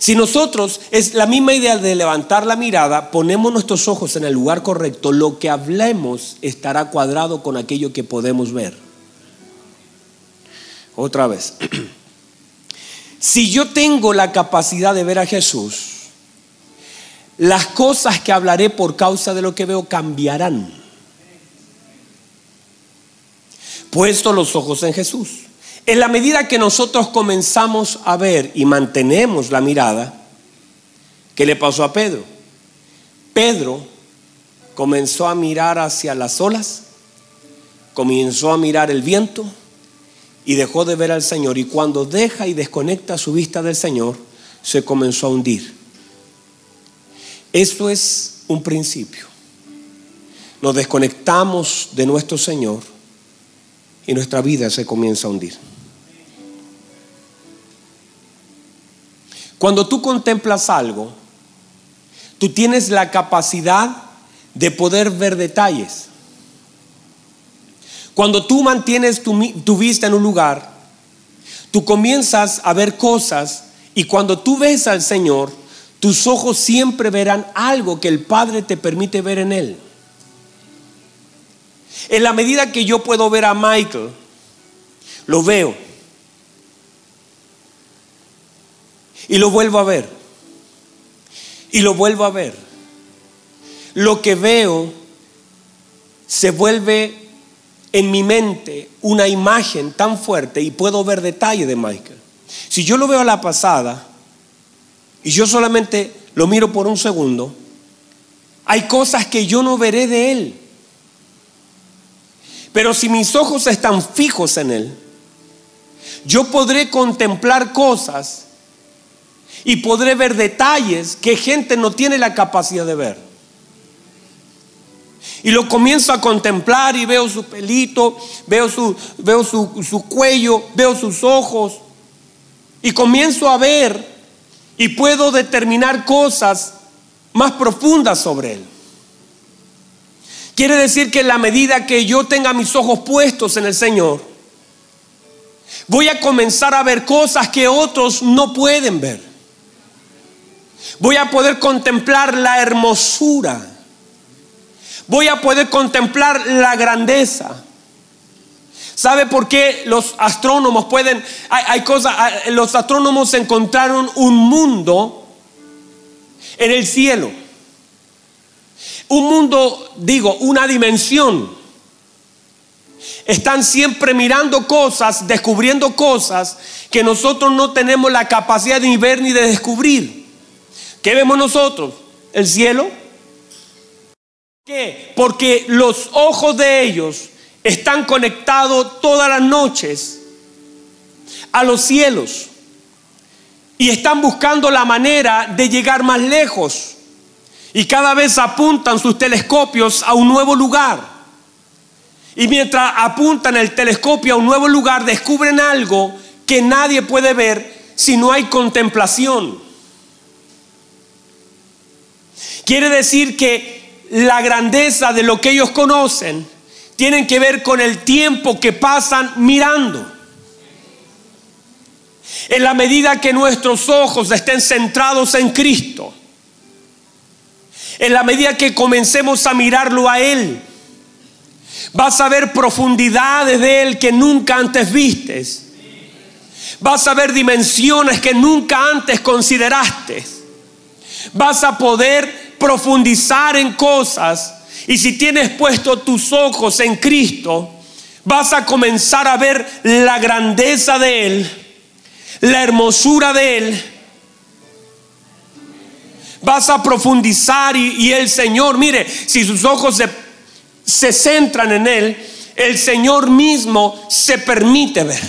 si nosotros, es la misma idea de levantar la mirada, ponemos nuestros ojos en el lugar correcto, lo que hablemos estará cuadrado con aquello que podemos ver. Otra vez. *clears throat* Si yo tengo la capacidad de ver a Jesús, las cosas que hablaré por causa de lo que veo cambiarán. Puesto los ojos en Jesús. En la medida que nosotros comenzamos a ver y mantenemos la mirada, ¿qué le pasó a Pedro? Pedro comenzó a mirar hacia las olas, comenzó a mirar el viento y dejó de ver al Señor. Y cuando deja y desconecta su vista del Señor, se comenzó a hundir. Esto es un principio. Nos desconectamos de nuestro Señor y nuestra vida se comienza a hundir. Cuando tú contemplas algo, tú tienes la capacidad de poder ver detalles. Cuando tú mantienes tu, vista en un lugar, tú comienzas a ver cosas y cuando tú ves al Señor, tus ojos siempre verán algo que el Padre te permite ver en Él. En la medida que yo puedo ver a Michael, lo veo. Y lo vuelvo a ver. Y lo vuelvo a ver. Lo que veo se vuelve en mi mente una imagen tan fuerte y puedo ver detalle de Michael. Si yo lo veo a la pasada y yo solamente lo miro por un segundo, hay cosas que yo no veré de él. Pero si mis ojos están fijos en él, yo podré contemplar cosas y podré ver detalles que gente no tiene la capacidad de ver. Y lo comienzo a contemplar y veo su pelito, veo su, veo su, su cuello, veo sus ojos. Y comienzo a ver y puedo determinar cosas más profundas sobre él. Quiere decir que en la medida que yo tenga mis ojos puestos en el Señor, voy a comenzar a ver cosas que otros no pueden ver. Voy a poder contemplar la hermosura. Voy a poder contemplar la grandeza. ¿Sabe por qué los astrónomos pueden, hay, cosas, los astrónomos encontraron un mundo en el cielo? Un mundo, digo, una dimensión. Están siempre mirando cosas, descubriendo cosas que nosotros no tenemos la capacidad de ver ni de descubrir. ¿Qué vemos nosotros? El cielo. ¿Qué? Porque los ojos de ellos están conectados todas las noches a los cielos y están buscando la manera de llegar más lejos y cada vez apuntan sus telescopios a un nuevo lugar. Y mientras apuntan el telescopio a un nuevo lugar, descubren algo que nadie puede ver si no hay contemplación. Quiere decir que la grandeza de lo que ellos conocen tienen que ver con el tiempo que pasan mirando. En la medida que nuestros ojos estén centrados en Cristo, en la medida que comencemos a mirarlo a Él, vas a ver profundidades de Él que nunca antes vistes. Vas a ver dimensiones que nunca antes consideraste. Vas a poder profundizar en cosas y si tienes puesto tus ojos en Cristo, vas a comenzar a ver la grandeza de Él, la hermosura de Él. Vas a profundizar y, el Señor, mire, si sus ojos se, se centran en Él, el Señor mismo se permite ver.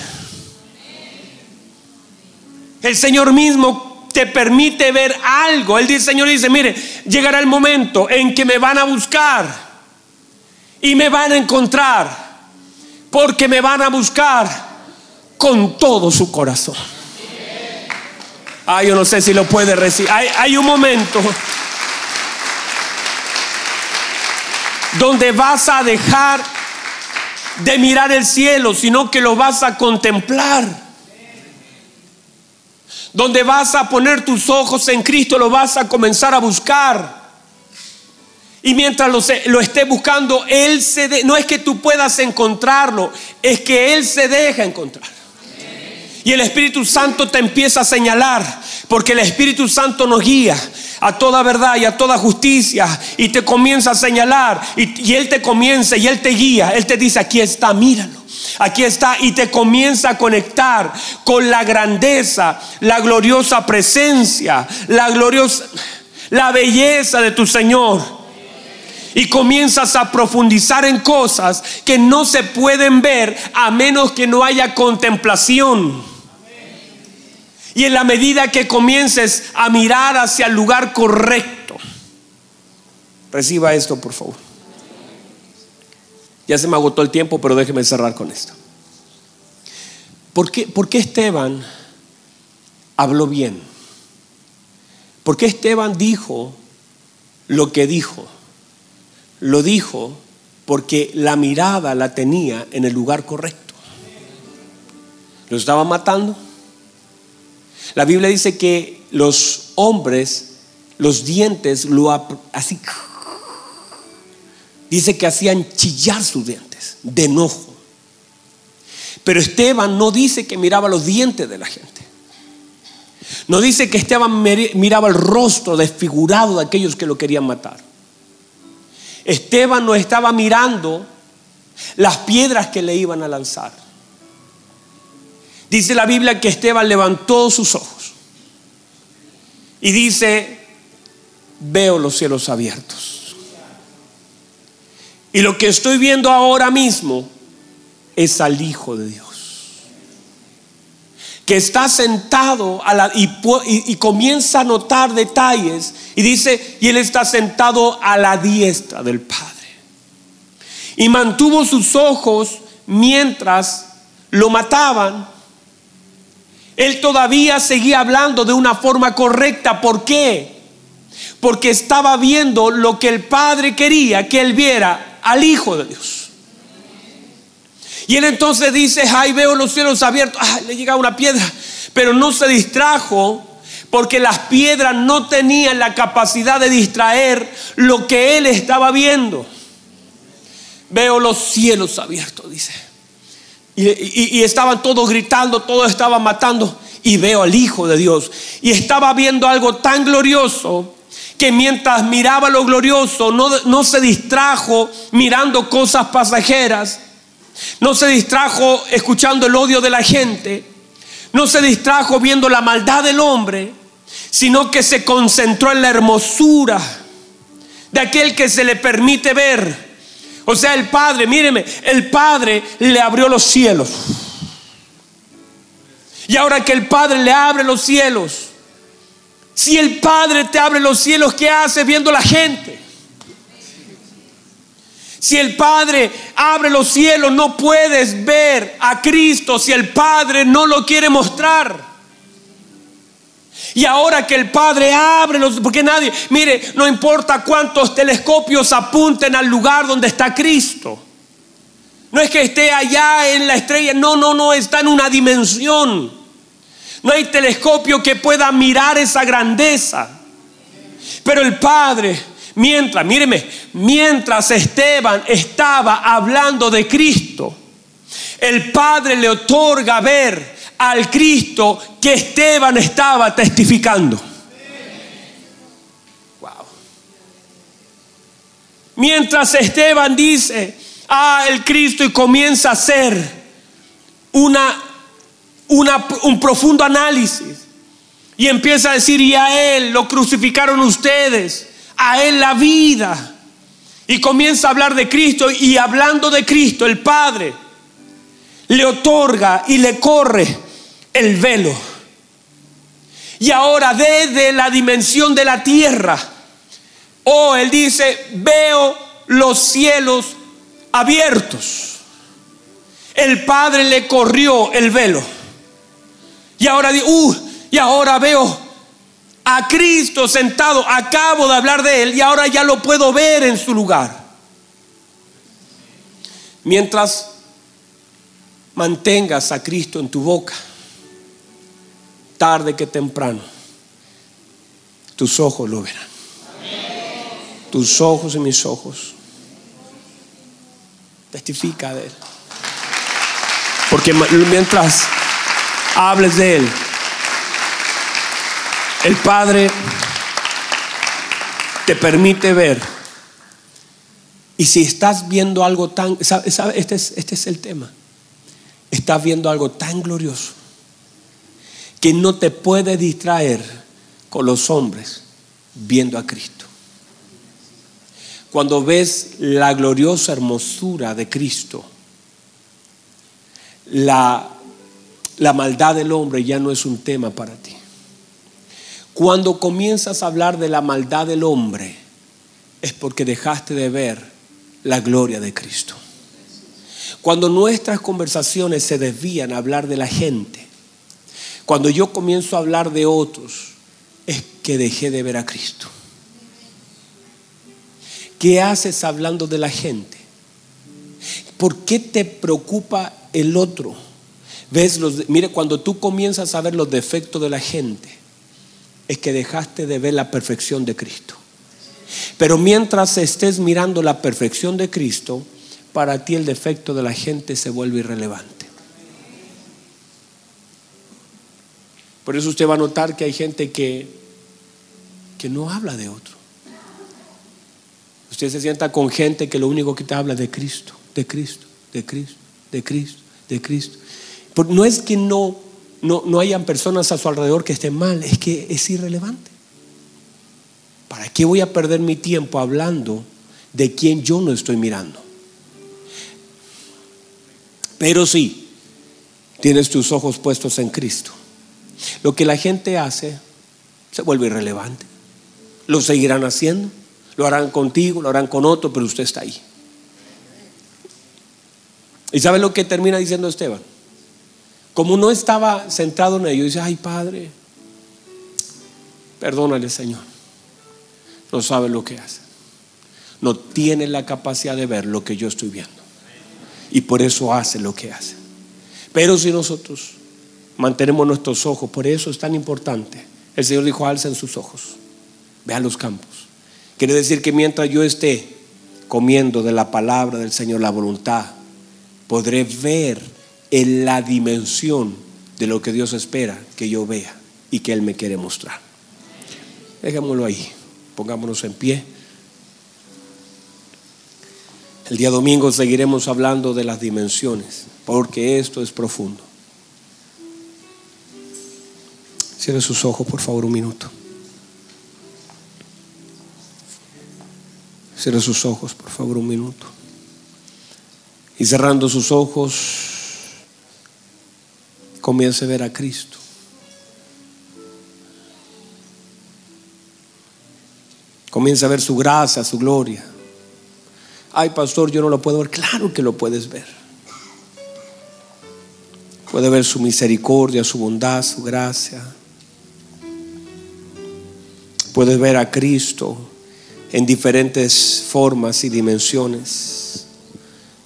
El Señor mismo te permite ver algo. El Señor dice, mire, llegará el momento en que me van a buscar y me van a encontrar, porque me van a buscar con todo su corazón. Ah, yo no sé si lo puede recibir. Hay un momento donde vas a dejar de mirar el cielo, sino que lo vas a contemplar donde vas a poner tus ojos en Cristo, lo vas a comenzar a buscar. Y mientras lo, esté buscando, Él se no es que tú puedas encontrarlo, es que Él se deja encontrar. Y el Espíritu Santo te empieza a señalar, porque el Espíritu Santo nos guía a toda verdad y a toda justicia, y te comienza a señalar, y, y Él te comienza, y Él te guía, Él te dice, aquí está, míralo. Aquí está y te comienza a conectar con la grandeza, la gloriosa presencia, la gloriosa, la belleza de tu Señor. Y comienzas a profundizar en cosas que no se pueden ver a menos que no haya contemplación. Y en la medida que comiences a mirar hacia el lugar correcto, reciba esto por favor. Ya se me agotó el tiempo, pero déjeme cerrar con esto. ¿Por qué, por qué Esteban habló bien? ¿Por qué Esteban dijo lo que dijo? Lo dijo porque la mirada la tenía en el lugar correcto. Lo estaba matando. La Biblia dice que los hombres, los dientes, lo así dice que hacían chillar sus dientes de enojo. Pero Esteban no dice que miraba los dientes de la gente. No dice que Esteban miraba el rostro desfigurado de aquellos que lo querían matar. Esteban no estaba mirando las piedras que le iban a lanzar. Dice la Biblia que Esteban levantó sus ojos y dice, veo los cielos abiertos y lo que estoy viendo ahora mismo es al Hijo de Dios. Que está sentado a la, y, y comienza a notar detalles. Y dice, y él está sentado a la diestra del Padre. Y mantuvo sus ojos mientras lo mataban. Él todavía seguía hablando de una forma correcta. ¿Por qué? Porque estaba viendo lo que el Padre quería que él viera al Hijo de Dios. Y él entonces dice, ay, veo los cielos abiertos, ay, le llega una piedra, pero no se distrajo porque las piedras no tenían la capacidad de distraer lo que él estaba viendo. Veo los cielos abiertos, dice. Y, y, estaban todos gritando, todos estaban matando. Y veo al Hijo de Dios. Y estaba viendo algo tan glorioso que mientras miraba lo glorioso no, no se distrajo mirando cosas pasajeras, no se distrajo escuchando el odio de la gente, no se distrajo viendo la maldad del hombre, sino que se concentró en la hermosura de aquel que se le permite ver. O sea, el Padre, míreme, el Padre le abrió los cielos. Y ahora que el Padre le abre los cielos, si el Padre te abre los cielos, ¿qué hace viendo la gente? Si el Padre abre los cielos, no puedes ver a Cristo si el Padre no lo quiere mostrar. Y ahora que el Padre abre los, porque nadie, mire, no importa cuántos telescopios apunten al lugar donde está Cristo. No es que esté allá en la estrella, no, no, no, está en una dimensión. No hay telescopio que pueda mirar esa grandeza. Pero el Padre, mientras, míreme, mientras Esteban estaba hablando de Cristo, el Padre le otorga ver al Cristo que Esteban estaba testificando. Wow. Mientras Esteban dice, ah, el Cristo y comienza a ser una un profundo análisis y empieza a decir, y a Él lo crucificaron ustedes, a Él la vida. Y comienza a hablar de Cristo y hablando de Cristo, el Padre le otorga y le corre el velo. Y ahora desde la dimensión de la tierra Oh, él dice, veo los cielos abiertos. El Padre le corrió el velo. Y ahora, uh, y ahora veo a Cristo sentado. Acabo de hablar de Él y ahora ya lo puedo ver en su lugar. Mientras mantengas a Cristo en tu boca, tarde que temprano, tus ojos lo verán. Tus ojos y mis ojos. Testifica de Él. Porque mientras hables de Él, el Padre te permite ver. Y si estás viendo algo tan, Este, es, este es el tema. Estás viendo algo tan glorioso que no te puede distraer con los hombres viendo a Cristo. Cuando ves la gloriosa hermosura de Cristo, la, la maldad del hombre ya no es un tema para ti. Cuando comienzas a hablar de la maldad del hombre, es porque dejaste de ver la gloria de Cristo. Cuando nuestras conversaciones se desvían a hablar de la gente, cuando yo comienzo a hablar de otros, es que dejé de ver a Cristo. ¿Qué haces hablando de la gente? ¿Por qué te preocupa el otro? Ves los, mire, cuando tú comienzas a ver los defectos de la gente, es que dejaste de ver la perfección de Cristo. Pero mientras estés mirando la perfección de Cristo, para ti el defecto de la gente se vuelve irrelevante. Por eso usted va a notar que hay gente que, que no habla de otro. Usted se sienta con gente que lo único que te habla de Cristo, de Cristo, de Cristo, de Cristo, de Cristo. No es que no no, no hayan personas a su alrededor que estén mal, es que es irrelevante. ¿Para qué voy a perder mi tiempo hablando de quien yo no estoy mirando? Pero sí, tienes tus ojos puestos en Cristo. Lo que la gente hace se vuelve irrelevante. Lo seguirán haciendo, lo harán contigo, lo harán con otro, pero usted está ahí. ¿Y sabe lo que termina diciendo Esteban? Como no estaba sentado en ello, dice, ay Padre, perdónale Señor. No sabe lo que hace. No tiene la capacidad de ver lo que yo estoy viendo. Y por eso hace lo que hace. Pero si nosotros mantenemos nuestros ojos, por eso es tan importante. El Señor dijo, alcen sus ojos, vean los campos. Quiere decir que mientras yo esté comiendo de la palabra del Señor, la voluntad, podré ver en la dimensión de lo que Dios espera que yo vea y que Él me quiere mostrar. Dejémoslo ahí, pongámonos en pie. El día domingo seguiremos hablando de las dimensiones, porque esto es profundo. Cierre sus ojos, por favor, un minuto. Cierre sus ojos, por favor, un minuto. Y cerrando sus ojos, comience a ver a Cristo. Comienza a ver su gracia, su gloria. Ay, pastor, yo no lo puedo ver. Claro que lo puedes ver. Puede ver su misericordia, su bondad, su gracia. Puedes ver a Cristo en diferentes formas y dimensiones.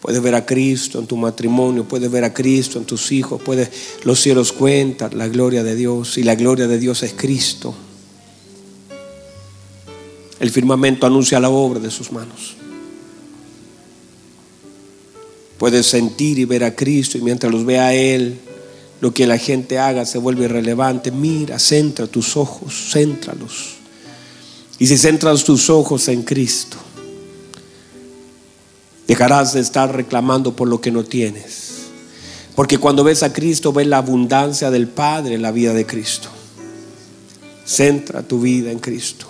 Puedes ver a Cristo en tu matrimonio, puedes ver a Cristo en tus hijos, puedes, los cielos cuentan la gloria de Dios y la gloria de Dios es Cristo. El firmamento anuncia la obra de sus manos. Puedes sentir y ver a Cristo y mientras los ve a Él, lo que la gente haga se vuelve irrelevante. Mira, centra tus ojos, céntralos. Y si centras tus ojos en Cristo, Dejarás de estar reclamando por lo que no tienes. Porque cuando ves a Cristo, ves la abundancia del Padre en la vida de Cristo. Centra tu vida en Cristo.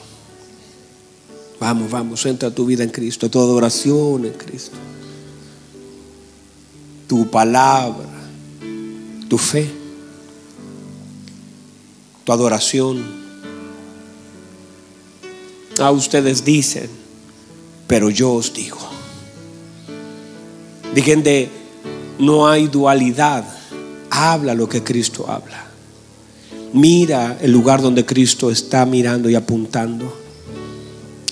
Vamos, vamos, centra tu vida en Cristo, tu adoración en Cristo. Tu palabra, tu fe, tu adoración. A ustedes dicen, pero yo os digo. De, no hay dualidad. Habla lo que Cristo habla. Mira el lugar donde Cristo está mirando y apuntando.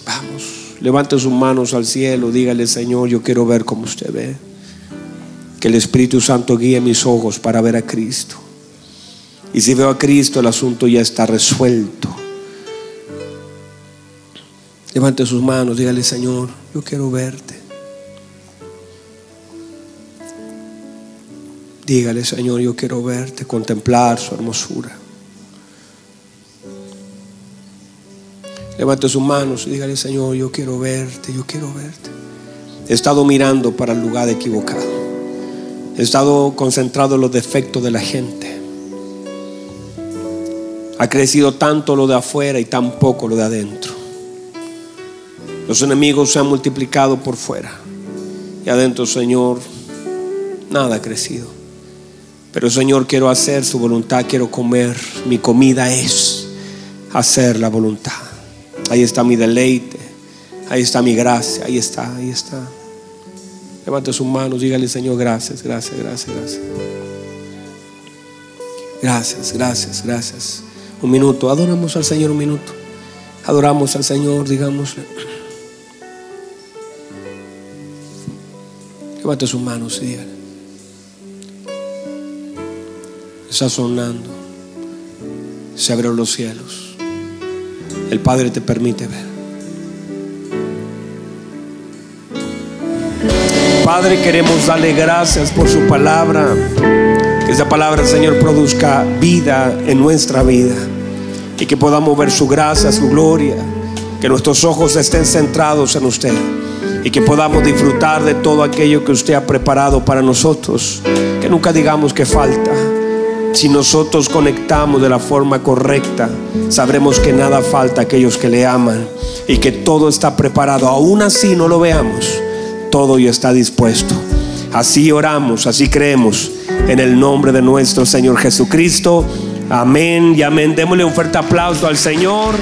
Vamos, levante sus manos al cielo, dígale, Señor, yo quiero ver como usted ve. Que el Espíritu Santo guíe mis ojos para ver a Cristo. Y si veo a Cristo, el asunto ya está resuelto. Levante sus manos, dígale, Señor, yo quiero verte. Dígale, Señor, yo quiero verte, contemplar su hermosura. Levante sus manos y dígale, Señor, yo quiero verte, yo quiero verte. He estado mirando para el lugar equivocado. He estado concentrado en los defectos de la gente. Ha crecido tanto lo de afuera y tan poco lo de adentro. Los enemigos se han multiplicado por fuera. Y adentro, Señor, nada ha crecido. Pero Señor, quiero hacer su voluntad, quiero comer. Mi comida es hacer la voluntad. Ahí está mi deleite. Ahí está mi gracia. Ahí está, ahí está. Levante sus manos, dígale Señor, gracias, gracias, gracias, gracias. Gracias, gracias, gracias. Un minuto, adoramos al Señor un minuto. Adoramos al Señor, digámosle. Levante sus manos y dígale. Sonando. Se abrieron los cielos el Padre te permite ver. Padre, queremos darle gracias por su palabra. Que esa palabra, Señor, produzca vida en nuestra vida. Y que podamos ver su gracia, su gloria. Que nuestros ojos estén centrados en usted. Y que podamos disfrutar de todo aquello que usted ha preparado para nosotros. Que nunca digamos que falta si nosotros conectamos de la forma correcta, sabremos que nada falta a aquellos que le aman y que todo está preparado. Aún así no lo veamos, todo ya está dispuesto. Así oramos, así creemos en el nombre de nuestro Señor Jesucristo. Amén y amén. Démosle un fuerte aplauso al Señor.